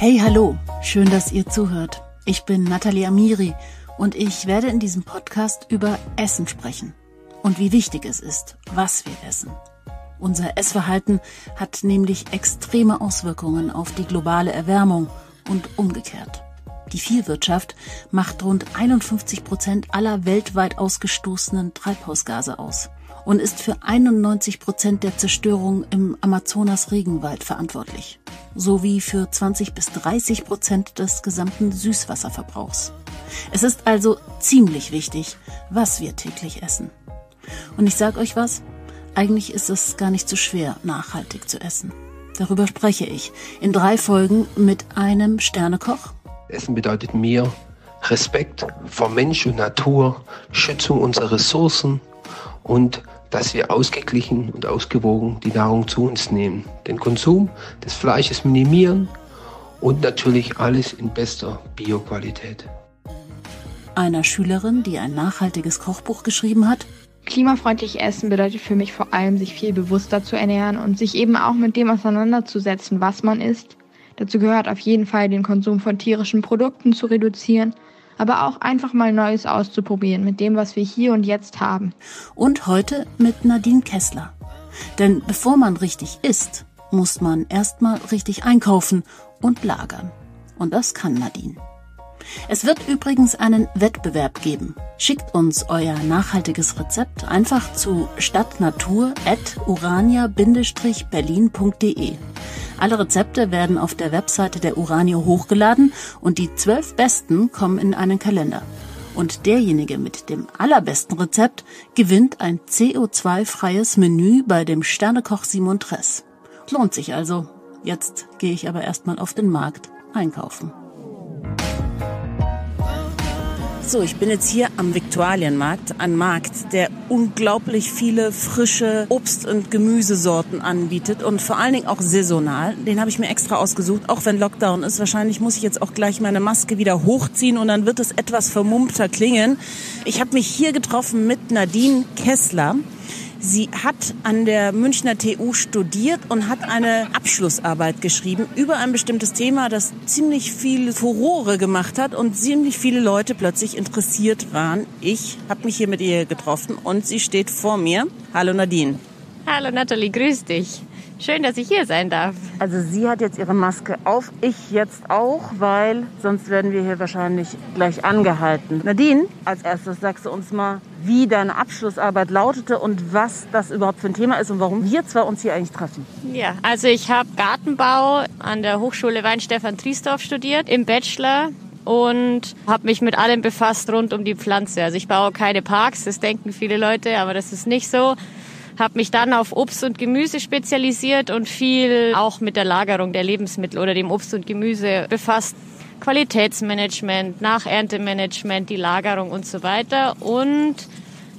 Hey, hallo, schön, dass ihr zuhört. Ich bin Nathalie Amiri und ich werde in diesem Podcast über Essen sprechen und wie wichtig es ist, was wir essen. Unser Essverhalten hat nämlich extreme Auswirkungen auf die globale Erwärmung und umgekehrt. Die Viehwirtschaft macht rund 51 Prozent aller weltweit ausgestoßenen Treibhausgase aus und ist für 91 Prozent der Zerstörung im Amazonas-Regenwald verantwortlich, sowie für 20 bis 30 Prozent des gesamten Süßwasserverbrauchs. Es ist also ziemlich wichtig, was wir täglich essen. Und ich sag euch was, eigentlich ist es gar nicht so schwer, nachhaltig zu essen. Darüber spreche ich in drei Folgen mit einem Sternekoch. Essen bedeutet mir Respekt vor Mensch und Natur, Schützung unserer Ressourcen und dass wir ausgeglichen und ausgewogen die Nahrung zu uns nehmen. Den Konsum des Fleisches minimieren und natürlich alles in bester Bioqualität. Einer Schülerin, die ein nachhaltiges Kochbuch geschrieben hat. Klimafreundlich essen bedeutet für mich vor allem, sich viel bewusster zu ernähren und sich eben auch mit dem auseinanderzusetzen, was man isst. Dazu gehört auf jeden Fall, den Konsum von tierischen Produkten zu reduzieren aber auch einfach mal Neues auszuprobieren mit dem, was wir hier und jetzt haben. Und heute mit Nadine Kessler. Denn bevor man richtig isst, muss man erstmal richtig einkaufen und lagern. Und das kann Nadine. Es wird übrigens einen Wettbewerb geben. Schickt uns euer nachhaltiges Rezept einfach zu stadtnatur.urania-berlin.de. Alle Rezepte werden auf der Webseite der Uranio hochgeladen und die zwölf besten kommen in einen Kalender. Und derjenige mit dem allerbesten Rezept gewinnt ein CO2-freies Menü bei dem Sternekoch Simon Tress. Lohnt sich also. Jetzt gehe ich aber erstmal auf den Markt einkaufen. So, ich bin jetzt hier am Viktualienmarkt, ein Markt, der unglaublich viele frische Obst- und Gemüsesorten anbietet und vor allen Dingen auch saisonal. Den habe ich mir extra ausgesucht, auch wenn Lockdown ist. Wahrscheinlich muss ich jetzt auch gleich meine Maske wieder hochziehen und dann wird es etwas vermummter klingen. Ich habe mich hier getroffen mit Nadine Kessler. Sie hat an der Münchner TU studiert und hat eine Abschlussarbeit geschrieben über ein bestimmtes Thema, das ziemlich viel Furore gemacht hat und ziemlich viele Leute plötzlich interessiert waren. Ich habe mich hier mit ihr getroffen und sie steht vor mir. Hallo Nadine. Hallo Nathalie, grüß dich. Schön, dass ich hier sein darf. Also sie hat jetzt ihre Maske auf, ich jetzt auch, weil sonst werden wir hier wahrscheinlich gleich angehalten. Nadine, als erstes sagst du uns mal, wie deine Abschlussarbeit lautete und was das überhaupt für ein Thema ist und warum wir zwei uns hier eigentlich treffen. Ja, also ich habe Gartenbau an der Hochschule Weinstefan Triesdorf studiert, im Bachelor und habe mich mit allem befasst rund um die Pflanze. Also ich baue keine Parks, das denken viele Leute, aber das ist nicht so habe mich dann auf Obst und Gemüse spezialisiert und viel auch mit der Lagerung der Lebensmittel oder dem Obst und Gemüse befasst. Qualitätsmanagement, Nacherntemanagement, die Lagerung und so weiter und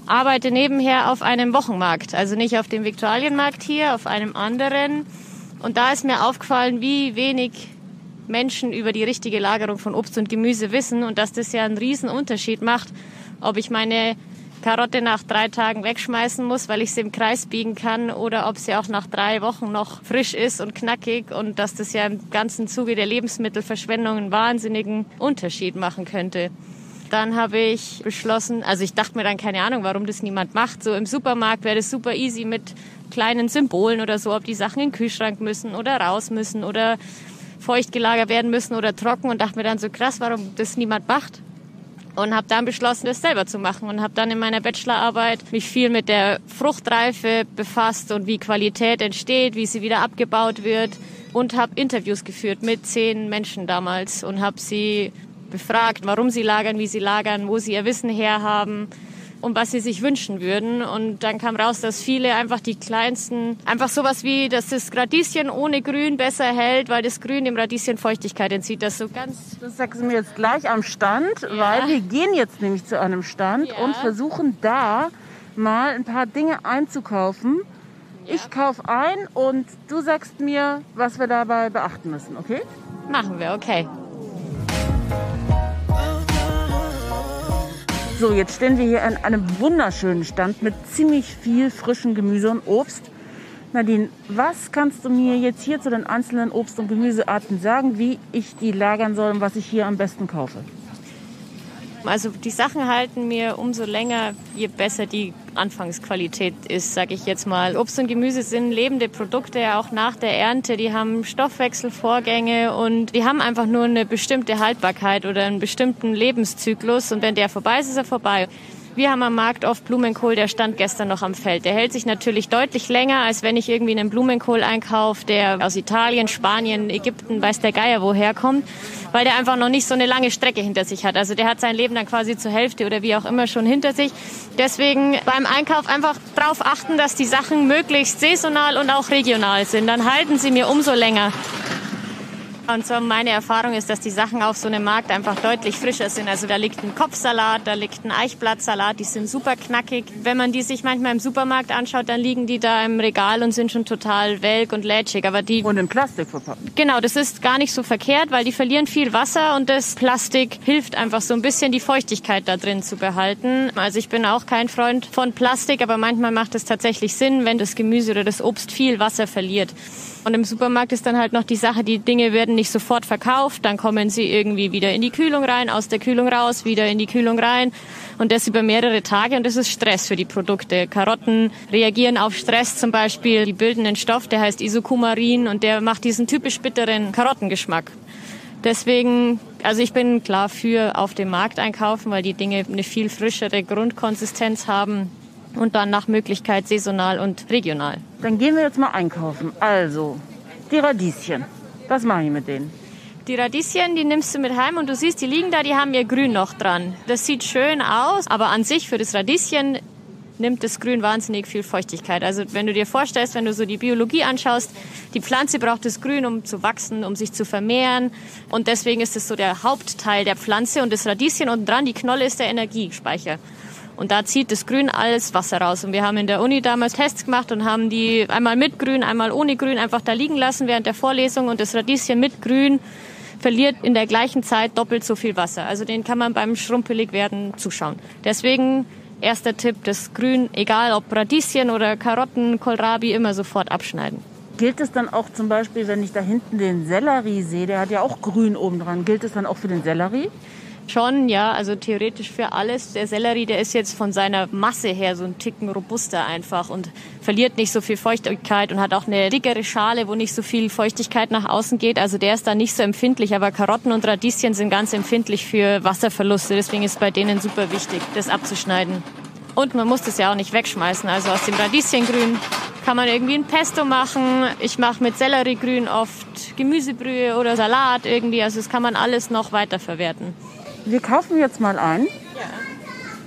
arbeite nebenher auf einem Wochenmarkt, also nicht auf dem Viktualienmarkt hier, auf einem anderen. Und da ist mir aufgefallen, wie wenig Menschen über die richtige Lagerung von Obst und Gemüse wissen und dass das ja einen riesen Unterschied macht, ob ich meine Karotte nach drei Tagen wegschmeißen muss, weil ich sie im Kreis biegen kann oder ob sie auch nach drei Wochen noch frisch ist und knackig und dass das ja im ganzen Zuge der Lebensmittelverschwendung einen wahnsinnigen Unterschied machen könnte. Dann habe ich beschlossen, also ich dachte mir dann keine Ahnung, warum das niemand macht. So im Supermarkt wäre das super easy mit kleinen Symbolen oder so, ob die Sachen in den Kühlschrank müssen oder raus müssen oder feucht gelagert werden müssen oder trocken und dachte mir dann so krass, warum das niemand macht und habe dann beschlossen, das selber zu machen und habe dann in meiner Bachelorarbeit mich viel mit der Fruchtreife befasst und wie Qualität entsteht, wie sie wieder abgebaut wird und habe Interviews geführt mit zehn Menschen damals und habe sie befragt, warum sie lagern, wie sie lagern, wo sie ihr Wissen herhaben und was sie sich wünschen würden. Und dann kam raus, dass viele einfach die kleinsten, einfach sowas wie, dass das Radieschen ohne Grün besser hält, weil das Grün dem Radieschen Feuchtigkeit entzieht. Das so ganz. Das sagst du mir jetzt gleich am Stand, ja. weil wir gehen jetzt nämlich zu einem Stand ja. und versuchen da mal ein paar Dinge einzukaufen. Ja. Ich kaufe ein und du sagst mir, was wir dabei beachten müssen, okay? Machen wir, okay. So, jetzt stehen wir hier an einem wunderschönen Stand mit ziemlich viel frischem Gemüse und Obst. Nadine, was kannst du mir jetzt hier zu den einzelnen Obst- und Gemüsearten sagen, wie ich die lagern soll und was ich hier am besten kaufe? Also die Sachen halten mir umso länger, je besser die Anfangsqualität ist, sage ich jetzt mal. Obst und Gemüse sind lebende Produkte, auch nach der Ernte. Die haben Stoffwechselvorgänge und die haben einfach nur eine bestimmte Haltbarkeit oder einen bestimmten Lebenszyklus. Und wenn der vorbei ist, ist er vorbei. Wir haben am Markt oft Blumenkohl, der stand gestern noch am Feld. Der hält sich natürlich deutlich länger, als wenn ich irgendwie einen Blumenkohl einkaufe, der aus Italien, Spanien, Ägypten, weiß der Geier woher kommt, weil der einfach noch nicht so eine lange Strecke hinter sich hat. Also der hat sein Leben dann quasi zur Hälfte oder wie auch immer schon hinter sich. Deswegen beim Einkauf einfach darauf achten, dass die Sachen möglichst saisonal und auch regional sind. Dann halten sie mir umso länger. Und so meine Erfahrung ist, dass die Sachen auf so einem Markt einfach deutlich frischer sind. Also da liegt ein Kopfsalat, da liegt ein Eichblattsalat, die sind super knackig. Wenn man die sich manchmal im Supermarkt anschaut, dann liegen die da im Regal und sind schon total welk und lätschig. Aber die und in Plastik verpackt. Genau, das ist gar nicht so verkehrt, weil die verlieren viel Wasser und das Plastik hilft einfach so ein bisschen die Feuchtigkeit da drin zu behalten. Also ich bin auch kein Freund von Plastik, aber manchmal macht es tatsächlich Sinn, wenn das Gemüse oder das Obst viel Wasser verliert. Und im Supermarkt ist dann halt noch die Sache, die Dinge werden nicht sofort verkauft, dann kommen sie irgendwie wieder in die Kühlung rein, aus der Kühlung raus, wieder in die Kühlung rein und das über mehrere Tage und das ist Stress für die Produkte. Karotten reagieren auf Stress zum Beispiel, die bilden einen Stoff, der heißt Isokumarin und der macht diesen typisch bitteren Karottengeschmack. Deswegen, also ich bin klar für auf dem Markt einkaufen, weil die Dinge eine viel frischere Grundkonsistenz haben und dann nach Möglichkeit saisonal und regional. Dann gehen wir jetzt mal einkaufen. Also, die Radieschen. Was mache ich mit denen? Die Radieschen, die nimmst du mit heim und du siehst, die liegen da, die haben ihr Grün noch dran. Das sieht schön aus, aber an sich für das Radieschen nimmt das Grün wahnsinnig viel Feuchtigkeit. Also wenn du dir vorstellst, wenn du so die Biologie anschaust, die Pflanze braucht das Grün, um zu wachsen, um sich zu vermehren. Und deswegen ist es so der Hauptteil der Pflanze und das Radieschen unten dran, die Knolle ist der Energiespeicher. Und da zieht das Grün alles Wasser raus. Und wir haben in der Uni damals Tests gemacht und haben die einmal mit Grün, einmal ohne Grün einfach da liegen lassen während der Vorlesung. Und das Radieschen mit Grün verliert in der gleichen Zeit doppelt so viel Wasser. Also den kann man beim schrumpelig werden zuschauen. Deswegen erster Tipp, das Grün, egal ob Radieschen oder Karotten, Kohlrabi, immer sofort abschneiden. Gilt es dann auch zum Beispiel, wenn ich da hinten den Sellerie sehe, der hat ja auch Grün oben dran, gilt es dann auch für den Sellerie? Schon, ja, also theoretisch für alles. Der Sellerie, der ist jetzt von seiner Masse her so ein Ticken robuster einfach und verliert nicht so viel Feuchtigkeit und hat auch eine dickere Schale, wo nicht so viel Feuchtigkeit nach außen geht. Also der ist da nicht so empfindlich, aber Karotten und Radieschen sind ganz empfindlich für Wasserverluste. Deswegen ist bei denen super wichtig, das abzuschneiden. Und man muss das ja auch nicht wegschmeißen. Also aus dem Radieschengrün kann man irgendwie ein Pesto machen. Ich mache mit Selleriegrün oft Gemüsebrühe oder Salat irgendwie. Also das kann man alles noch weiterverwerten. Wir kaufen jetzt mal ein. Ja.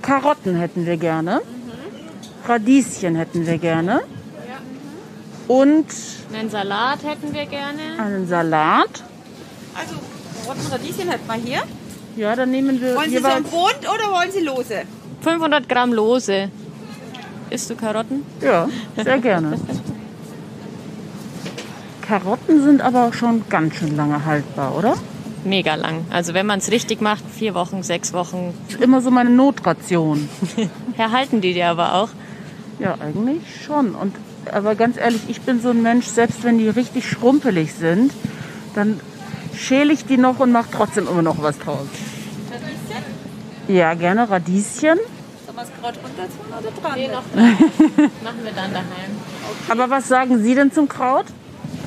Karotten hätten wir gerne. Mhm. Radieschen hätten wir gerne. Ja. Und einen Salat hätten wir gerne. Einen Salat. Also Karotten, Radieschen hätten wir hier. Ja, dann nehmen wir. Wollen Sie so ein Bund oder wollen Sie lose? 500 Gramm lose. Isst du Karotten? Ja, sehr gerne. Karotten sind aber schon ganz schön lange haltbar, oder? Mega lang. Also wenn man es richtig macht, vier Wochen, sechs Wochen. Das ist immer so meine Notration. Erhalten die dir aber auch? Ja, eigentlich schon. Und, aber ganz ehrlich, ich bin so ein Mensch, selbst wenn die richtig schrumpelig sind, dann schäle ich die noch und mache trotzdem immer noch was draus. Radieschen? Ja, gerne Radieschen. Sollen wir es gerade runter tun oder dran? Nee, noch dran. Machen wir dann daheim. Okay. Aber was sagen Sie denn zum Kraut?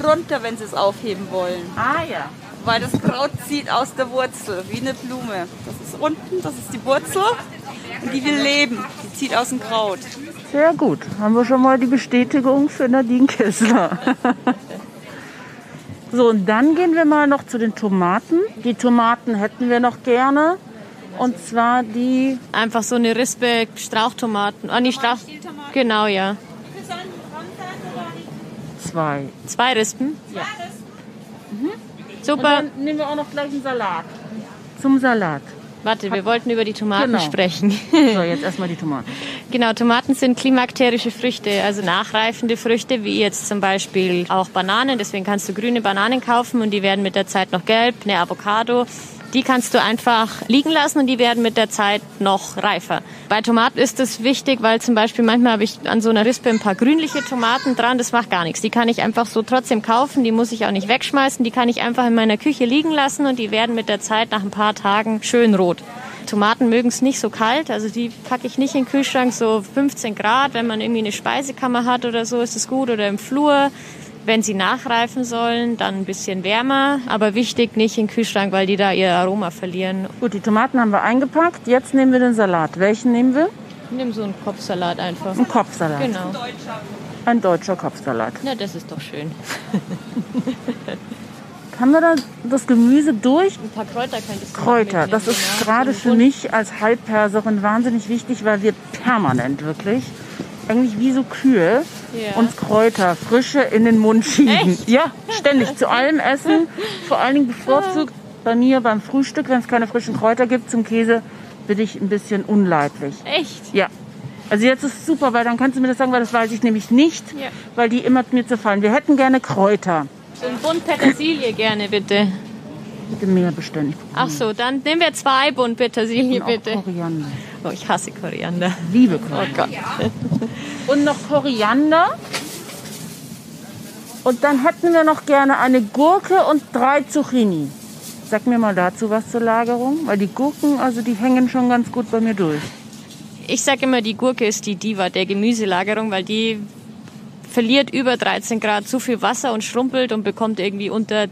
Runter, wenn Sie es aufheben wollen. Ah ja weil das Kraut zieht aus der Wurzel, wie eine Blume. Das ist unten, das ist die Wurzel und die will leben. Die zieht aus dem Kraut. Sehr gut. Haben wir schon mal die Bestätigung für Nadine Kessler. so, und dann gehen wir mal noch zu den Tomaten. Die Tomaten hätten wir noch gerne. Und zwar die. Einfach so eine Rispe Strauchtomaten. Ah, nicht Strauch. Genau, ja. Zwei. Zwei Rispen? Ja. Super. Und dann nehmen wir auch noch gleich einen Salat. Zum Salat. Warte, wir wollten über die Tomaten genau. sprechen. So, jetzt erstmal die Tomaten. Genau, Tomaten sind klimakterische Früchte, also nachreifende Früchte, wie jetzt zum Beispiel auch Bananen. Deswegen kannst du grüne Bananen kaufen und die werden mit der Zeit noch gelb, eine Avocado. Die kannst du einfach liegen lassen und die werden mit der Zeit noch reifer. Bei Tomaten ist es wichtig, weil zum Beispiel manchmal habe ich an so einer Rispe ein paar grünliche Tomaten dran. Das macht gar nichts. Die kann ich einfach so trotzdem kaufen. Die muss ich auch nicht wegschmeißen. Die kann ich einfach in meiner Küche liegen lassen und die werden mit der Zeit nach ein paar Tagen schön rot. Tomaten mögen es nicht so kalt, also die packe ich nicht in den Kühlschrank, so 15 Grad. Wenn man irgendwie eine Speisekammer hat oder so, ist es gut. Oder im Flur. Wenn sie nachreifen sollen, dann ein bisschen wärmer, aber wichtig nicht in den Kühlschrank, weil die da ihr Aroma verlieren. Gut, die Tomaten haben wir eingepackt. Jetzt nehmen wir den Salat. Welchen nehmen wir? Nimm so einen Kopfsalat einfach. Ein Kopfsalat. Genau. Ein deutscher Kopfsalat. Na, das ist doch schön. Haben wir da das Gemüse durch? Ein paar Kräuter könntest du Kräuter, das ist genau. gerade für mich als Halbperserin wahnsinnig wichtig, weil wir permanent wirklich, eigentlich wie so Kühe, Ja. uns Kräuter, frische in den Mund schieben. Echt? Ja, ständig zu allem Essen. Vor allen Dingen bevorzugt bei mir beim Frühstück, wenn es keine frischen Kräuter gibt zum Käse, bin ich ein bisschen unleidlich. Echt? Ja. Also jetzt ist es super, weil dann kannst du mir das sagen, weil das weiß ich nämlich nicht, Ja. weil die immer mir zerfallen. Wir hätten gerne Kräuter. So ein Bund Petersilie gerne, bitte. Bitte mehr. Ich Ach so, dann nehmen wir zwei Bund Petersilie, bitte. Koriander. Oh, ich hasse Koriander. Liebe Kräuter. Und noch Koriander. Und dann hätten wir noch gerne eine Gurke und drei Zucchini. Sag mir mal dazu was zur Lagerung, weil die Gurken, also die hängen schon ganz gut bei mir durch. Ich sage immer, die Gurke ist die Diva der Gemüselagerung, weil die verliert über 13 Grad zu viel Wasser und schrumpelt und bekommt irgendwie unter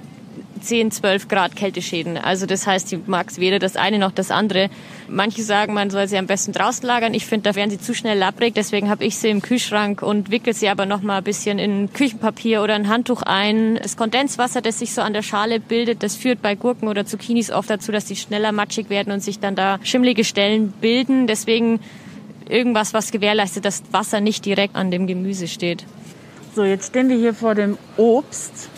10, 12 Grad Kälteschäden. Also das heißt, die mag weder das eine noch das andere. Manche sagen, man soll sie am besten draußen lagern. Ich finde, da werden sie zu schnell labbrig. Deswegen habe ich sie im Kühlschrank und wickel sie aber noch mal ein bisschen in Küchenpapier oder ein Handtuch ein. Das Kondenswasser, das sich so an der Schale bildet, das führt bei Gurken oder Zucchinis oft dazu, dass die schneller matschig werden und sich dann da schimmlige Stellen bilden. Deswegen irgendwas, was gewährleistet, dass Wasser nicht direkt an dem Gemüse steht. So, jetzt stehen wir hier vor dem Obst.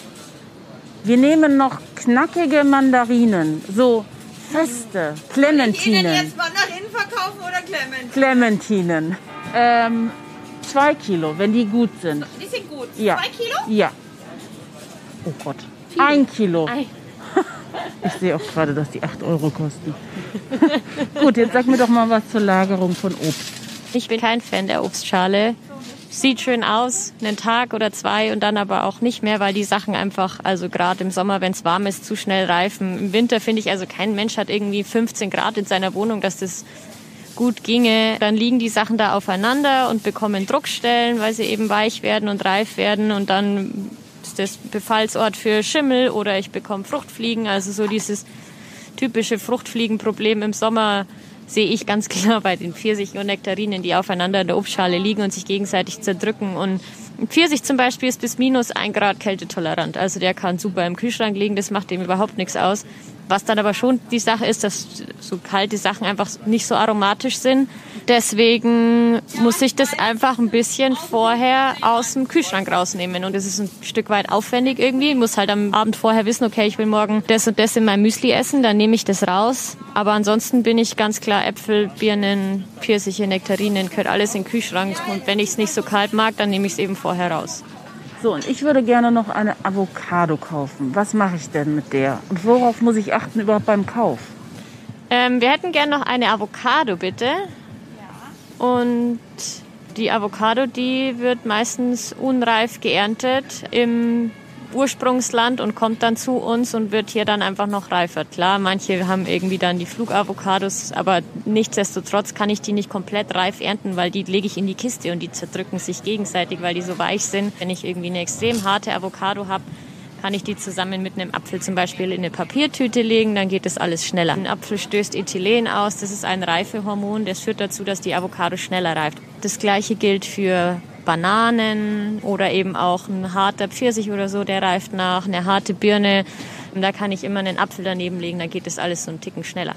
Wir nehmen noch knackige Mandarinen, so feste Clementinen. Mandarinen verkaufen oder Clement? Clementinen. Ähm, zwei Kilo, wenn die gut sind. Die sind gut. Ja. Zwei Kilo? Ja. Oh Gott. Ein Kilo. Ei. Ich sehe auch gerade, dass die 8 Euro kosten. Gut, jetzt sag mir doch mal was zur Lagerung von Obst. Ich bin kein Fan der Obstschale. Sieht schön aus, einen Tag oder zwei und dann aber auch nicht mehr, weil die Sachen einfach, also gerade im Sommer, wenn es warm ist, zu schnell reifen. Im Winter finde ich, also kein Mensch hat irgendwie 15 Grad in seiner Wohnung, dass das gut ginge. Dann liegen die Sachen da aufeinander und bekommen Druckstellen, weil sie eben weich werden und reif werden und dann ist das Befallsort für Schimmel oder ich bekomme Fruchtfliegen, also so dieses typische Fruchtfliegenproblem im Sommer sehe ich ganz klar bei den Pfirsichen und Nektarinen, die aufeinander in der Obstschale liegen und sich gegenseitig zerdrücken. Und ein Pfirsich zum Beispiel ist bis minus ein Grad kältetolerant. Also der kann super im Kühlschrank liegen, das macht dem überhaupt nichts aus. Was dann aber schon die Sache ist, dass so kalte Sachen einfach nicht so aromatisch sind. Deswegen muss ich das einfach ein bisschen vorher aus dem Kühlschrank rausnehmen. Und das ist ein Stück weit aufwendig irgendwie. Ich muss halt am Abend vorher wissen, okay, ich will morgen das und das in meinem Müsli essen, dann nehme ich das raus. Aber ansonsten bin ich ganz klar Äpfel, Birnen, Pfirsiche, Nektarinen, gehört alles in den Kühlschrank. Und wenn ich es nicht so kalt mag, dann nehme ich es eben vorher raus. So, und ich würde gerne noch eine Avocado kaufen. Was mache ich denn mit der? Und worauf muss ich achten überhaupt beim Kauf? Ähm, wir hätten gern noch eine Avocado, bitte. Und die Avocado, die wird meistens unreif geerntet im Ursprungsland und kommt dann zu uns und wird hier dann einfach noch reifer. Klar, manche haben irgendwie dann die Flugavocados, aber nichtsdestotrotz kann ich die nicht komplett reif ernten, weil die lege ich in die Kiste und die zerdrücken sich gegenseitig, weil die so weich sind. Wenn ich irgendwie eine extrem harte Avocado habe, kann ich die zusammen mit einem Apfel zum Beispiel in eine Papiertüte legen, dann geht das alles schneller. Ein Apfel stößt Ethylen aus, das ist ein Reifehormon, das führt dazu, dass die Avocado schneller reift. Das gleiche gilt für Bananen oder eben auch ein harter Pfirsich oder so, der reift nach, eine harte Birne. Und da kann ich immer einen Apfel daneben legen, dann geht das alles so einen Ticken schneller.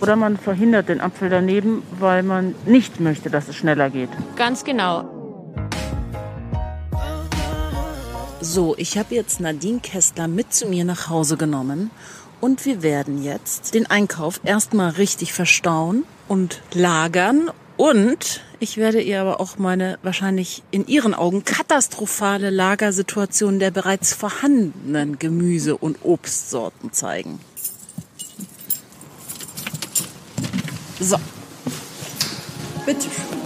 Oder man verhindert den Apfel daneben, weil man nicht möchte, dass es schneller geht. Ganz genau. So, ich habe jetzt Nadine Kessler mit zu mir nach Hause genommen und wir werden jetzt den Einkauf erstmal richtig verstauen und lagern und ich werde ihr aber auch meine wahrscheinlich in ihren Augen katastrophale Lagersituation der bereits vorhandenen Gemüse- und Obstsorten zeigen. So. Bitte schön.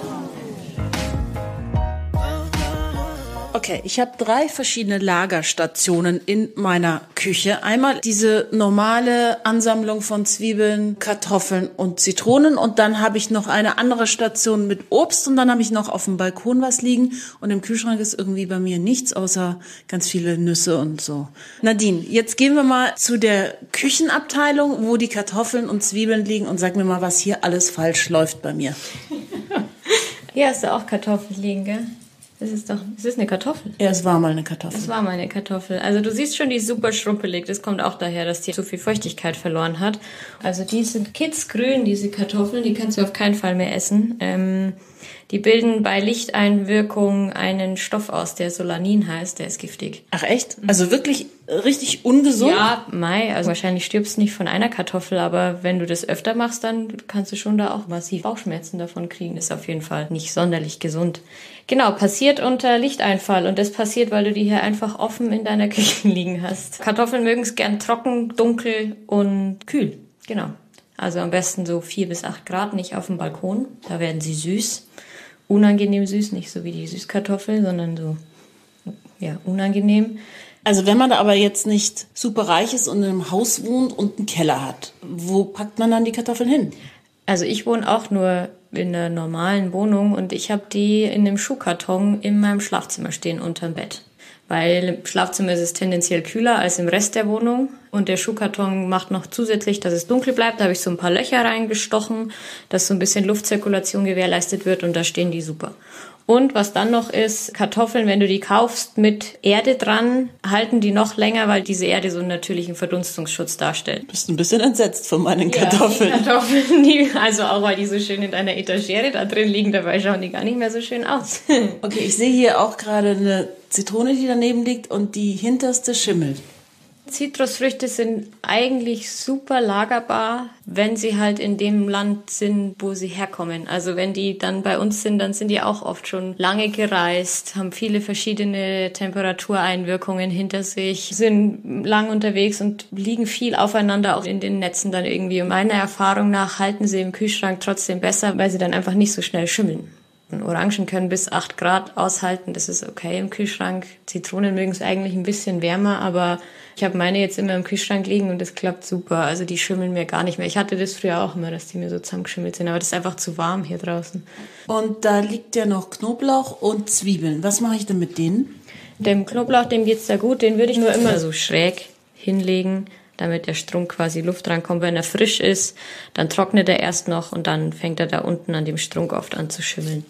Okay, ich habe drei verschiedene Lagerstationen in meiner Küche. Einmal diese normale Ansammlung von Zwiebeln, Kartoffeln und Zitronen und dann habe ich noch eine andere Station mit Obst und dann habe ich noch auf dem Balkon was liegen und im Kühlschrank ist irgendwie bei mir nichts außer ganz viele Nüsse und so. Nadine, jetzt gehen wir mal zu der Küchenabteilung, wo die Kartoffeln und Zwiebeln liegen und sag mir mal, was hier alles falsch läuft bei mir. Hier hast du auch Kartoffeln liegen, gell? Das ist doch, das ist eine Kartoffel. Ja, es war mal eine Kartoffel. Das war mal eine Kartoffel. Also du siehst schon, die ist super schrumpelig. Das kommt auch daher, dass die zu viel Feuchtigkeit verloren hat. Also die sind kitzgrün, diese Kartoffeln. Die kannst du auf keinen Fall mehr essen. Ähm, die bilden bei Lichteinwirkung einen Stoff aus, der Solanin heißt. Der ist giftig. Ach echt? Also wirklich richtig ungesund? Ja, Mai. Also wahrscheinlich stirbst du nicht von einer Kartoffel, aber wenn du das öfter machst, dann kannst du schon da auch massiv Bauchschmerzen davon kriegen. Ist auf jeden Fall nicht sonderlich gesund. Genau, passiert unter Lichteinfall und das passiert, weil du die hier einfach offen in deiner Küche liegen hast. Kartoffeln mögen es gern trocken, dunkel und kühl. Genau. Also am besten so vier bis acht Grad, nicht auf dem Balkon. Da werden sie süß. Unangenehm süß, nicht so wie die Süßkartoffel, sondern so, ja, unangenehm. Also wenn man aber jetzt nicht super reich ist und in einem Haus wohnt und einen Keller hat, wo packt man dann die Kartoffeln hin? Also ich wohne auch nur in einer normalen Wohnung und ich habe die in einem Schuhkarton in meinem Schlafzimmer stehen unterm Bett. Weil im Schlafzimmer ist es tendenziell kühler als im Rest der Wohnung. Und der Schuhkarton macht noch zusätzlich, dass es dunkel bleibt. Da habe ich so ein paar Löcher reingestochen, dass so ein bisschen Luftzirkulation gewährleistet wird und da stehen die super. Und was dann noch ist, Kartoffeln, wenn du die kaufst mit Erde dran, halten die noch länger, weil diese Erde so einen natürlichen Verdunstungsschutz darstellt. Bist ein bisschen entsetzt von meinen Kartoffeln. Ja, die Kartoffeln, die, also auch weil die so schön in deiner Etagere da drin liegen, dabei schauen die gar nicht mehr so schön aus. okay, ich sehe hier auch gerade eine Zitrone, die daneben liegt und die hinterste schimmelt. Zitrusfrüchte sind eigentlich super lagerbar, wenn sie halt in dem Land sind, wo sie herkommen. Also wenn die dann bei uns sind, dann sind die auch oft schon lange gereist, haben viele verschiedene Temperatureinwirkungen hinter sich, sind lang unterwegs und liegen viel aufeinander auch in den Netzen dann irgendwie. Und meiner Erfahrung nach halten sie im Kühlschrank trotzdem besser, weil sie dann einfach nicht so schnell schimmeln. Orangen können bis 8 Grad aushalten, das ist okay im Kühlschrank. Zitronen mögen es eigentlich ein bisschen wärmer, aber ich habe meine jetzt immer im Kühlschrank liegen und das klappt super. Also die schimmeln mir gar nicht mehr. Ich hatte das früher auch immer, dass die mir so zusammengeschimmelt sind, aber das ist einfach zu warm hier draußen. Und da liegt ja noch Knoblauch und Zwiebeln. Was mache ich denn mit denen? Dem Knoblauch, dem geht's da gut. Den würde ich nur immer so schräg hinlegen, damit der Strunk quasi Luft rankommt. Wenn er frisch ist, dann trocknet er erst noch und dann fängt er da unten an dem Strunk oft an zu schimmeln.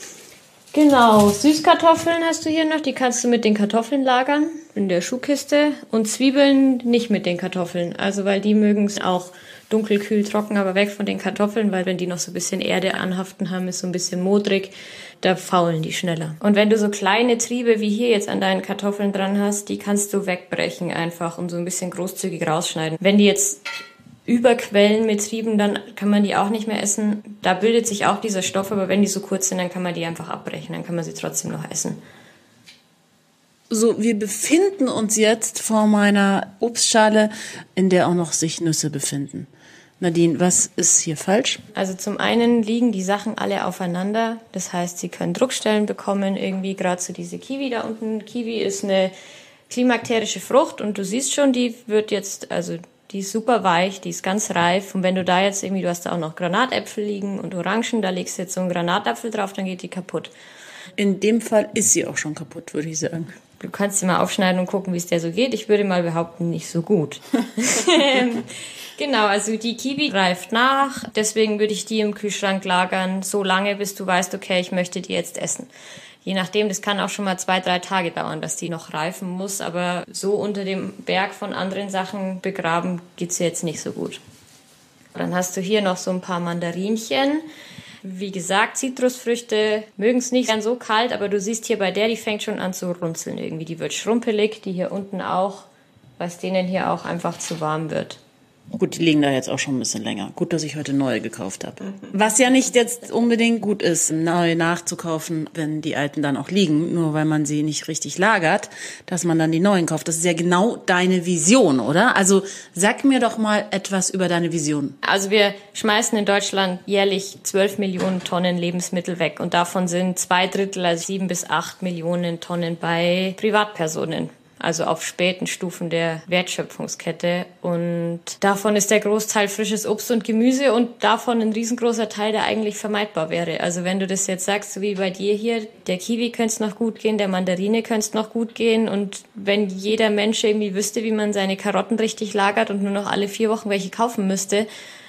Genau, Süßkartoffeln hast du hier noch, die kannst du mit den Kartoffeln lagern in der Schuhkiste und Zwiebeln nicht mit den Kartoffeln, also weil die mögen es auch dunkel, kühl, trocken, aber weg von den Kartoffeln, weil wenn die noch so ein bisschen Erde anhaften haben, ist so ein bisschen modrig, da faulen die schneller. Und wenn du so kleine Triebe wie hier jetzt an deinen Kartoffeln dran hast, die kannst du wegbrechen einfach und so ein bisschen großzügig rausschneiden. Wenn die jetzt überquellen mit Trieben, dann kann man die auch nicht mehr essen. Da bildet sich auch dieser Stoff, aber wenn die so kurz sind, dann kann man die einfach abbrechen, dann kann man sie trotzdem noch essen. So, wir befinden uns jetzt vor meiner Obstschale, in der auch noch sich Nüsse befinden. Nadine, was ist hier falsch? Also zum einen liegen die Sachen alle aufeinander. Das heißt, sie können Druckstellen bekommen, irgendwie gerade so diese Kiwi da unten. Kiwi ist eine klimakterische Frucht und du siehst schon, die wird jetzt, also die ist super weich, die ist ganz reif. Und wenn du da jetzt irgendwie, du hast da auch noch Granatäpfel liegen und Orangen, da legst du jetzt so einen Granatapfel drauf, dann geht die kaputt. In dem Fall ist sie auch schon kaputt, würde ich sagen. Du kannst sie mal aufschneiden und gucken, wie es der so geht. Ich würde mal behaupten, nicht so gut. genau, also die Kiwi reift nach. Deswegen würde ich die im Kühlschrank lagern, so lange, bis du weißt, okay, ich möchte die jetzt essen je nachdem, das kann auch schon mal zwei, drei Tage dauern, dass die noch reifen muss. Aber so unter dem Berg von anderen Sachen begraben geht's jetzt nicht so gut. Dann hast du hier noch so ein paar Mandarinchen. Wie gesagt, Zitrusfrüchte mögen es nicht gern so kalt, aber du siehst hier bei der, die fängt schon an zu runzeln irgendwie. Die wird schrumpelig, die hier unten auch, weil es denen hier auch einfach zu warm wird. Gut, die liegen da jetzt auch schon ein bisschen länger. Gut, dass ich heute neue gekauft habe. Was ja nicht jetzt unbedingt gut ist, neue nachzukaufen, wenn die alten dann auch liegen, nur weil man sie nicht richtig lagert, dass man dann die neuen kauft. Das ist ja genau deine Vision, oder? Also sag mir doch mal etwas über deine Vision. Also wir schmeißen in Deutschland jährlich 12 Millionen Tonnen Lebensmittel weg und davon sind zwei Drittel, also sieben bis acht Millionen Tonnen bei Privatpersonen also auf späten Stufen der Wertschöpfungskette. Und davon ist der Großteil frisches Obst und Gemüse und davon ein riesengroßer Teil, der eigentlich vermeidbar wäre. Also wenn du das jetzt sagst, so wie bei dir hier, der Kiwi könnte es noch gut gehen, der Mandarine könnte es noch gut gehen und wenn jeder Mensch irgendwie wüsste, wie man seine Karotten richtig lagert und nur noch alle vier Wochen welche kaufen müsste,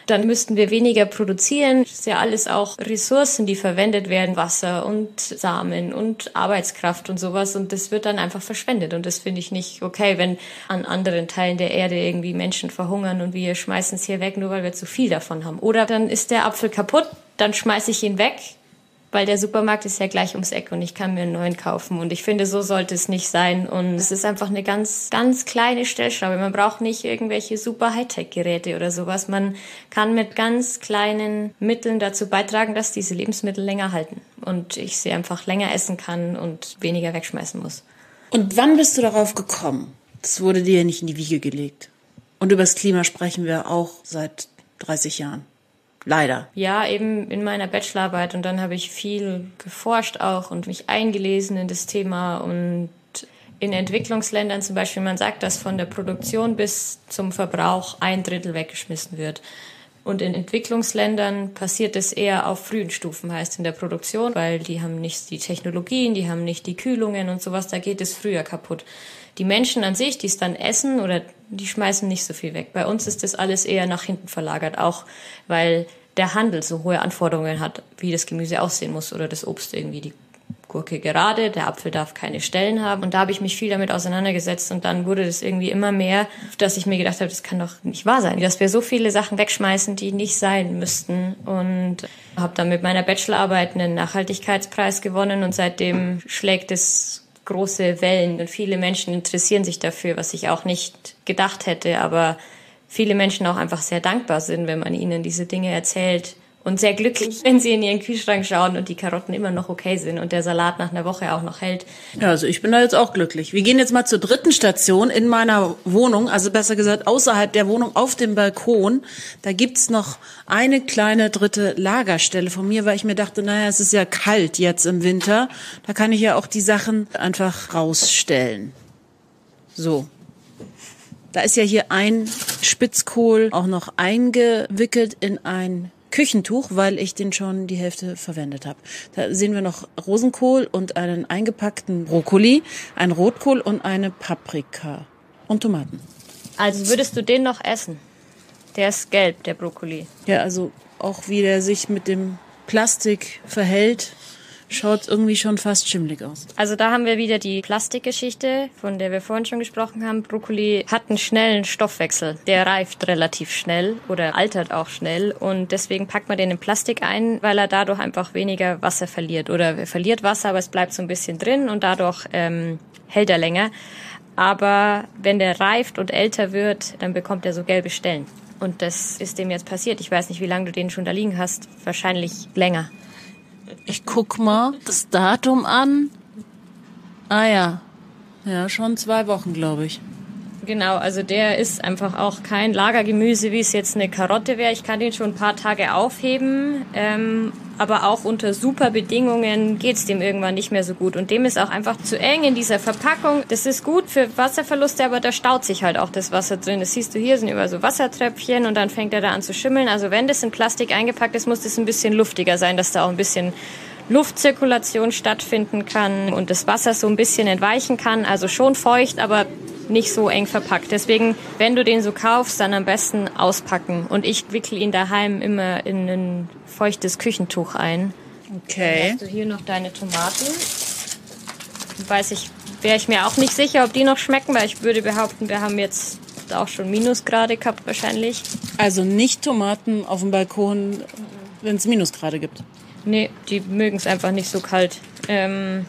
dann müssten wir weniger produzieren. Das ist ja alles auch Ressourcen, die verwendet werden, Wasser und Samen und Arbeitskraft und sowas. Und das wird dann einfach verschwendet. Und das finde ich nicht okay, wenn an anderen Teilen der Erde irgendwie Menschen verhungern und wir schmeißen es hier weg, nur weil wir zu viel davon haben. Oder dann ist der Apfel kaputt, dann schmeiße ich ihn weg, weil der Supermarkt ist ja gleich ums Eck und ich kann mir einen neuen kaufen. Und ich finde, so sollte es nicht sein. Und es ist einfach eine ganz, ganz kleine Stellschraube. Man braucht nicht irgendwelche super Hightech-Geräte oder sowas. Man kann mit ganz kleinen Mitteln dazu beitragen, dass diese Lebensmittel länger halten und ich sie einfach länger essen kann und weniger wegschmeißen muss. Und wann bist du darauf gekommen? Das wurde dir ja nicht in die Wiege gelegt. Und über das Klima sprechen wir auch seit 30 Jahren. Leider. Ja, eben in meiner Bachelorarbeit und dann habe ich viel geforscht auch und mich eingelesen in das Thema und in Entwicklungsländern zum Beispiel, man sagt, dass von der Produktion bis zum Verbrauch ein Drittel weggeschmissen wird. Und in Entwicklungsländern passiert es eher auf frühen Stufen, heißt in der Produktion, weil die haben nicht die Technologien, die haben nicht die Kühlungen und sowas, da geht es früher kaputt. Die Menschen an sich, die es dann essen oder die schmeißen nicht so viel weg. Bei uns ist das alles eher nach hinten verlagert, auch weil der Handel so hohe Anforderungen hat, wie das Gemüse aussehen muss oder das Obst irgendwie die Gurke gerade, der Apfel darf keine Stellen haben. Und da habe ich mich viel damit auseinandergesetzt und dann wurde das irgendwie immer mehr, dass ich mir gedacht habe, das kann doch nicht wahr sein, dass wir so viele Sachen wegschmeißen, die nicht sein müssten. Und habe dann mit meiner Bachelorarbeit einen Nachhaltigkeitspreis gewonnen und seitdem schlägt es große Wellen und viele Menschen interessieren sich dafür, was ich auch nicht gedacht hätte, aber viele Menschen auch einfach sehr dankbar sind, wenn man ihnen diese Dinge erzählt und sehr glücklich, wenn sie in ihren Kühlschrank schauen und die Karotten immer noch okay sind und der Salat nach einer Woche auch noch hält. Ja, also ich bin da jetzt auch glücklich. Wir gehen jetzt mal zur dritten Station in meiner Wohnung, also besser gesagt außerhalb der Wohnung auf dem Balkon. Da gibt's noch eine kleine dritte Lagerstelle von mir, weil ich mir dachte, naja, es ist ja kalt jetzt im Winter. Da kann ich ja auch die Sachen einfach rausstellen. So, da ist ja hier ein Spitzkohl auch noch eingewickelt in ein Küchentuch, weil ich den schon die Hälfte verwendet habe. Da sehen wir noch Rosenkohl und einen eingepackten Brokkoli, ein Rotkohl und eine Paprika und Tomaten. Also würdest du den noch essen? Der ist gelb, der Brokkoli. Ja, also auch wie der sich mit dem Plastik verhält, schaut irgendwie schon fast schimmlig aus. Also da haben wir wieder die Plastikgeschichte, von der wir vorhin schon gesprochen haben. Brokkoli hat einen schnellen Stoffwechsel. Der reift relativ schnell oder altert auch schnell und deswegen packt man den in Plastik ein, weil er dadurch einfach weniger Wasser verliert oder er verliert Wasser, aber es bleibt so ein bisschen drin und dadurch ähm, hält er länger. Aber wenn der reift und älter wird, dann bekommt er so gelbe Stellen. Und das ist dem jetzt passiert. Ich weiß nicht, wie lange du den schon da liegen hast. Wahrscheinlich länger. Ich guck mal das Datum an. Ah ja. Ja, schon zwei Wochen, glaube ich. Genau, also der ist einfach auch kein Lagergemüse, wie es jetzt eine Karotte wäre. Ich kann den schon ein paar Tage aufheben, ähm, aber auch unter super Bedingungen geht's dem irgendwann nicht mehr so gut. Und dem ist auch einfach zu eng in dieser Verpackung. Das ist gut für Wasserverluste, aber da staut sich halt auch das Wasser drin. Das siehst du hier, sind überall so Wassertröpfchen und dann fängt er da an zu schimmeln. Also wenn das in Plastik eingepackt ist, muss das ein bisschen luftiger sein, dass da auch ein bisschen Luftzirkulation stattfinden kann und das Wasser so ein bisschen entweichen kann. Also schon feucht, aber nicht so eng verpackt. Deswegen, wenn du den so kaufst, dann am besten auspacken. Und ich wickel ihn daheim immer in ein feuchtes Küchentuch ein. Okay. Dann hast du hier noch deine Tomaten. Weiß ich, wäre ich mir auch nicht sicher, ob die noch schmecken, weil ich würde behaupten, wir haben jetzt auch schon Minusgrade gehabt wahrscheinlich. Also nicht Tomaten auf dem Balkon, wenn es Minusgrade gibt. Nee, die mögen es einfach nicht so kalt. Ähm,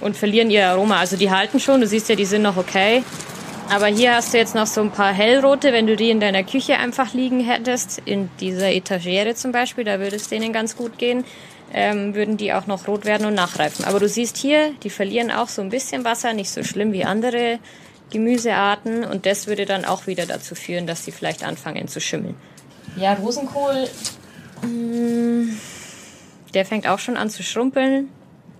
und verlieren ihr Aroma. Also die halten schon, du siehst ja, die sind noch okay. Aber hier hast du jetzt noch so ein paar hellrote, wenn du die in deiner Küche einfach liegen hättest, in dieser Etagere zum Beispiel, da würde es denen ganz gut gehen, ähm, würden die auch noch rot werden und nachreifen. Aber du siehst hier, die verlieren auch so ein bisschen Wasser, nicht so schlimm wie andere Gemüsearten und das würde dann auch wieder dazu führen, dass sie vielleicht anfangen zu schimmeln. Ja, Rosenkohl, mh, mm, der fängt auch schon an zu schrumpeln.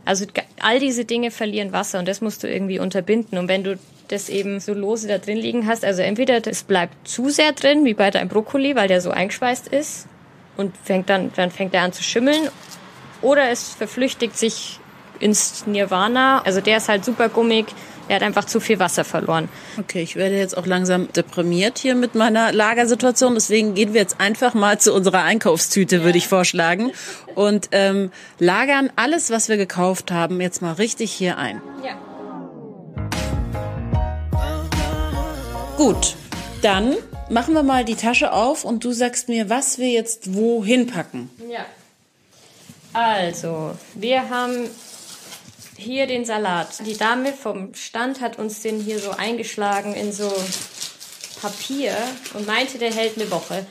Also all diese Dinge verlieren Wasser und das musst du irgendwie unterbinden. Und wenn du das eben so lose da drin liegen hast, also entweder das bleibt zu sehr drin, wie bei deinem Brokkoli, weil der so eingeschweißt ist und fängt dann, dann fängt er an zu schimmeln, oder es verflüchtigt sich ins Nirvana. Also der ist halt super gummig, er hat einfach zu viel Wasser verloren. Okay, ich werde jetzt auch langsam deprimiert hier mit meiner Lagersituation. Deswegen gehen wir jetzt einfach mal zu unserer Einkaufstüte, ja. würde ich vorschlagen. Und ähm, lagern alles, was wir gekauft haben, jetzt mal richtig hier ein. Ja. Gut, dann machen wir mal die Tasche auf und du sagst mir, was wir jetzt wohin packen. Ja. Also, wir haben hier den Salat. Die Dame vom Stand hat uns den hier so eingeschlagen in so Papier und meinte, der hält eine Woche.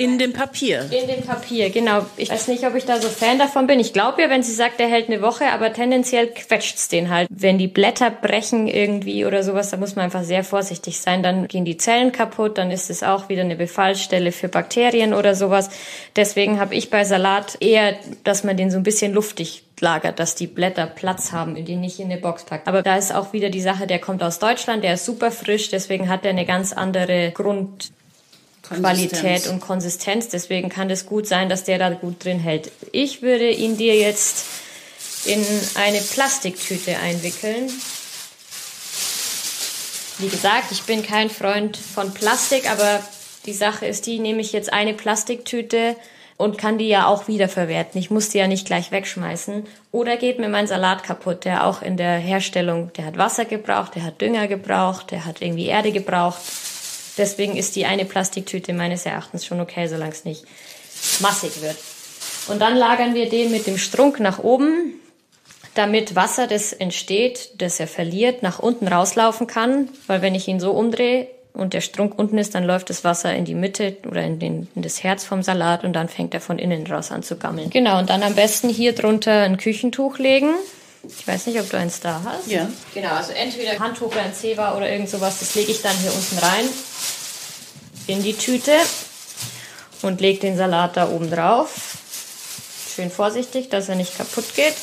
In dem Papier. In dem Papier, genau. Ich weiß nicht, ob ich da so Fan davon bin. Ich glaube ja, wenn sie sagt, der hält eine Woche, aber tendenziell quetscht's den halt. Wenn die Blätter brechen irgendwie oder sowas, da muss man einfach sehr vorsichtig sein. Dann gehen die Zellen kaputt, dann ist es auch wieder eine Befallstelle für Bakterien oder sowas. Deswegen habe ich bei Salat eher, dass man den so ein bisschen luftig lagert, dass die Blätter Platz haben, in die nicht in eine Box packt. Aber da ist auch wieder die Sache, der kommt aus Deutschland, der ist super frisch, deswegen hat er eine ganz andere Grund Qualität und Konsistenz. Deswegen kann es gut sein, dass der da gut drin hält. Ich würde ihn dir jetzt in eine Plastiktüte einwickeln. Wie gesagt, ich bin kein Freund von Plastik, aber die Sache ist die, nehme ich jetzt eine Plastiktüte und kann die ja auch wiederverwerten. Ich muss die ja nicht gleich wegschmeißen. Oder geht mir mein Salat kaputt, der auch in der Herstellung, der hat Wasser gebraucht, der hat Dünger gebraucht, der hat irgendwie Erde gebraucht. Deswegen ist die eine Plastiktüte meines Erachtens schon okay, solange es nicht massig wird. Und dann lagern wir den mit dem Strunk nach oben, damit Wasser, das entsteht, das er verliert, nach unten rauslaufen kann. Weil wenn ich ihn so umdrehe und der Strunk unten ist, dann läuft das Wasser in die Mitte oder in, den, in das Herz vom Salat und dann fängt er von innen raus an zu gammeln. Genau, und dann am besten hier drunter ein Küchentuch legen. Ich weiß nicht, ob du eins da hast. Ja. Genau, also entweder Handtuch oder ein Zewa oder irgend sowas, das lege ich dann hier unten rein in die Tüte und lege den Salat da oben drauf. Schön vorsichtig, dass er nicht kaputt geht.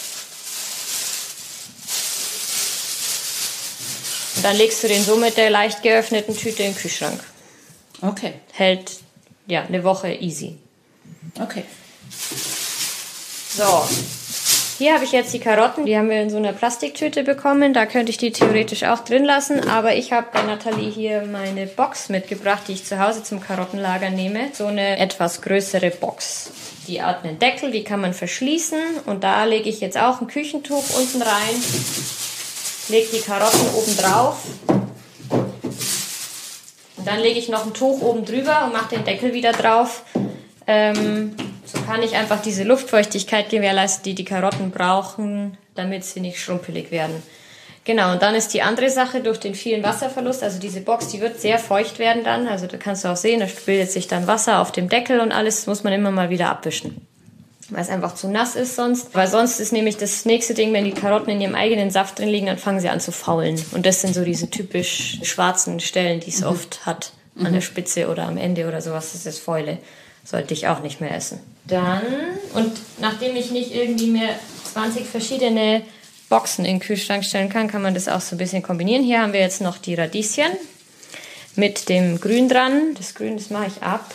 Und dann legst du den so mit der leicht geöffneten Tüte in den Kühlschrank. Okay. Hält ja eine Woche easy. Okay. So, hier habe ich jetzt die Karotten, die haben wir in so einer Plastiktüte bekommen. Da könnte ich die theoretisch auch drin lassen, aber ich habe bei Nathalie hier meine Box mitgebracht, die ich zu Hause zum Karottenlager nehme. So eine etwas größere Box. Die hat einen Deckel, die kann man verschließen und da lege ich jetzt auch ein Küchentuch unten rein, lege die Karotten oben drauf und dann lege ich noch ein Tuch oben drüber und mache den Deckel wieder drauf. Ähm, so kann ich einfach diese Luftfeuchtigkeit gewährleisten, die die Karotten brauchen, damit sie nicht schrumpelig werden. Genau, und dann ist die andere Sache durch den vielen Wasserverlust, also diese Box, die wird sehr feucht werden dann, also da kannst du auch sehen, da bildet sich dann Wasser auf dem Deckel und alles muss man immer mal wieder abwischen. Weil es einfach zu nass ist sonst. Weil sonst ist nämlich das nächste Ding, wenn die Karotten in ihrem eigenen Saft drin liegen, dann fangen sie an zu faulen. Und das sind so diese typisch schwarzen Stellen, die es mhm. oft hat. An mhm. der Spitze oder am Ende oder sowas, das ist Fäule. Sollte ich auch nicht mehr essen. Dann, und nachdem ich nicht irgendwie mehr 20 verschiedene Boxen in den Kühlschrank stellen kann, kann man das auch so ein bisschen kombinieren. Hier haben wir jetzt noch die Radieschen mit dem Grün dran. Das Grün, das mache ich ab.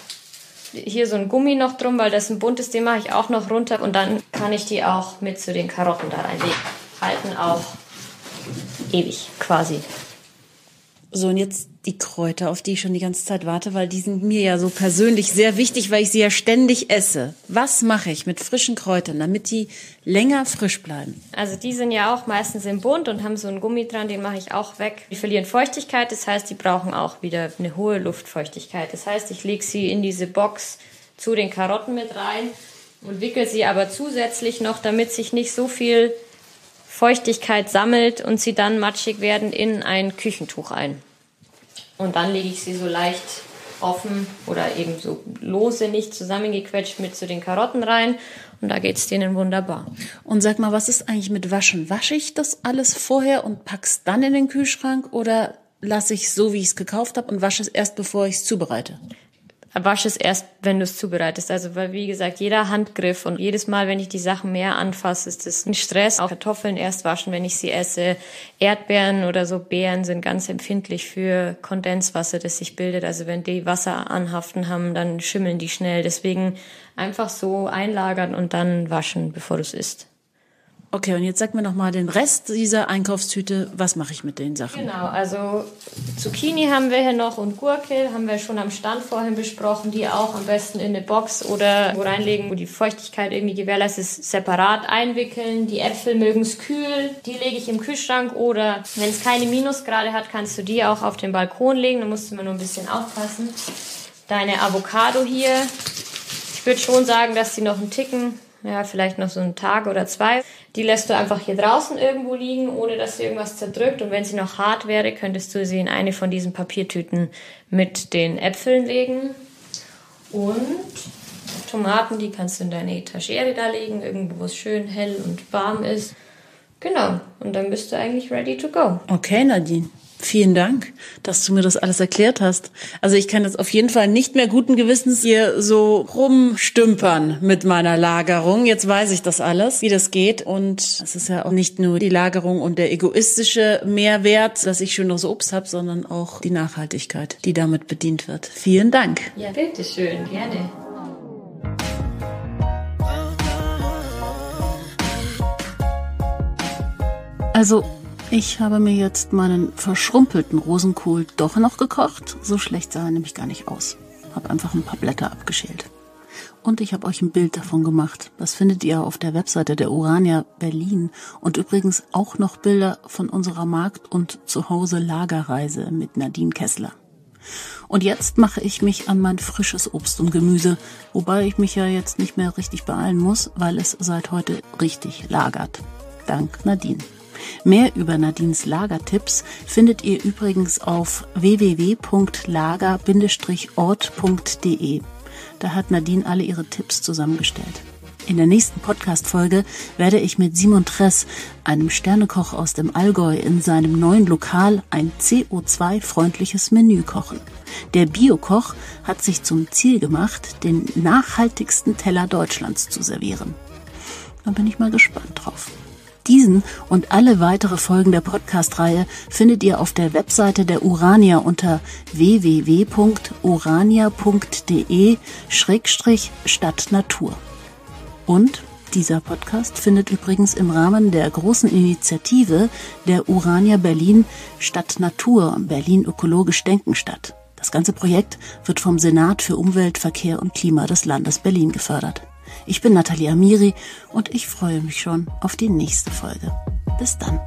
Hier so ein Gummi noch drum, weil das ein buntes, den mache ich auch noch runter. Und dann kann ich die auch mit zu den Karotten da reinlegen. Halten auch ewig quasi. So, und jetzt die Kräuter, auf die ich schon die ganze Zeit warte, weil die sind mir ja so persönlich sehr wichtig, weil ich sie ja ständig esse. Was mache ich mit frischen Kräutern, damit die länger frisch bleiben? Also die sind ja auch meistens im Bund und haben so einen Gummi dran, den mache ich auch weg. Die verlieren Feuchtigkeit, das heißt, die brauchen auch wieder eine hohe Luftfeuchtigkeit. Das heißt, ich lege sie in diese Box zu den Karotten mit rein und wickel sie aber zusätzlich noch, damit sich nicht so viel Feuchtigkeit sammelt und sie dann matschig werden, in ein Küchentuch ein. Und dann lege ich sie so leicht offen oder eben so lose, nicht zusammengequetscht mit zu den Karotten rein. Und da geht's denen wunderbar. Und sag mal, was ist eigentlich mit Waschen? Wasche ich das alles vorher und pack's dann in den Kühlschrank oder lasse ich so, wie ich es gekauft habe und wasche es erst, bevor ich es zubereite? Wasch es erst, wenn du es zubereitest. Also, weil, wie gesagt, jeder Handgriff und jedes Mal, wenn ich die Sachen mehr anfasse, ist das ein Stress. Auch Kartoffeln erst waschen, wenn ich sie esse. Erdbeeren oder so Beeren sind ganz empfindlich für Kondenswasser, das sich bildet. Also, wenn die Wasser anhaften haben, dann schimmeln die schnell. Deswegen einfach so einlagern und dann waschen, bevor du es isst. Okay, und jetzt sag mir noch mal den Rest dieser Einkaufstüte. Was mache ich mit den Sachen? Genau, also Zucchini haben wir hier noch und Gurke haben wir schon am Stand vorhin besprochen, die auch am besten in eine Box oder wo reinlegen, wo die Feuchtigkeit irgendwie gewährleistet ist, separat einwickeln. Die Äpfel mögen es kühl, die lege ich im Kühlschrank oder wenn es keine Minusgrade hat, kannst du die auch auf den Balkon legen, da musst du immer nur ein bisschen aufpassen. Deine Avocado hier, ich würde schon sagen, dass die noch einen Ticken ja, vielleicht noch so einen Tag oder zwei. Die lässt du einfach hier draußen irgendwo liegen, ohne dass sie irgendwas zerdrückt. Und wenn sie noch hart wäre, könntest du sie in eine von diesen Papiertüten mit den Äpfeln legen. Und Tomaten, die kannst du in deine Etagere da legen, irgendwo, wo es schön hell und warm ist. Genau. Und dann bist du eigentlich ready to go. Okay, Nadine. Vielen Dank, dass du mir das alles erklärt hast. Also ich kann jetzt auf jeden Fall nicht mehr guten Gewissens hier so rumstümpern mit meiner Lagerung. Jetzt weiß ich das alles, wie das geht. Und es ist ja auch nicht nur die Lagerung und der egoistische Mehrwert, dass ich schöneres Obst habe, sondern auch die Nachhaltigkeit, die damit bedient wird. Vielen Dank. Ja, bitteschön, gerne. Also, ich habe mir jetzt meinen verschrumpelten Rosenkohl doch noch gekocht. So schlecht sah er nämlich gar nicht aus. Hab einfach ein paar Blätter abgeschält. Und ich habe euch ein Bild davon gemacht. Das findet ihr auf der Webseite der Urania Berlin. Und übrigens auch noch Bilder von unserer Markt- und Zuhause Lagerreise mit Nadine Kessler. Und jetzt mache ich mich an mein frisches Obst und Gemüse, wobei ich mich ja jetzt nicht mehr richtig beeilen muss, weil es seit heute richtig lagert. Dank Nadine. Mehr über Nadines Lagertipps findet ihr übrigens auf www.lager-ort.de. Da hat Nadine alle ihre Tipps zusammengestellt. In der nächsten Podcast-Folge werde ich mit Simon Tress, einem Sternekoch aus dem Allgäu, in seinem neuen Lokal ein CO2-freundliches Menü kochen. Der Biokoch hat sich zum Ziel gemacht, den nachhaltigsten Teller Deutschlands zu servieren. Da bin ich mal gespannt drauf. Diesen und alle weitere Folgen der Podcast-Reihe findet ihr auf der Webseite der Urania unter www.urania.de-stadtnatur. Und dieser Podcast findet übrigens im Rahmen der großen Initiative der Urania Berlin Stadt Natur Berlin ökologisch denken statt. Das ganze Projekt wird vom Senat für Umwelt, Verkehr und Klima des Landes Berlin gefördert. Ich bin Nathalie Amiri und ich freue mich schon auf die nächste Folge. Bis dann.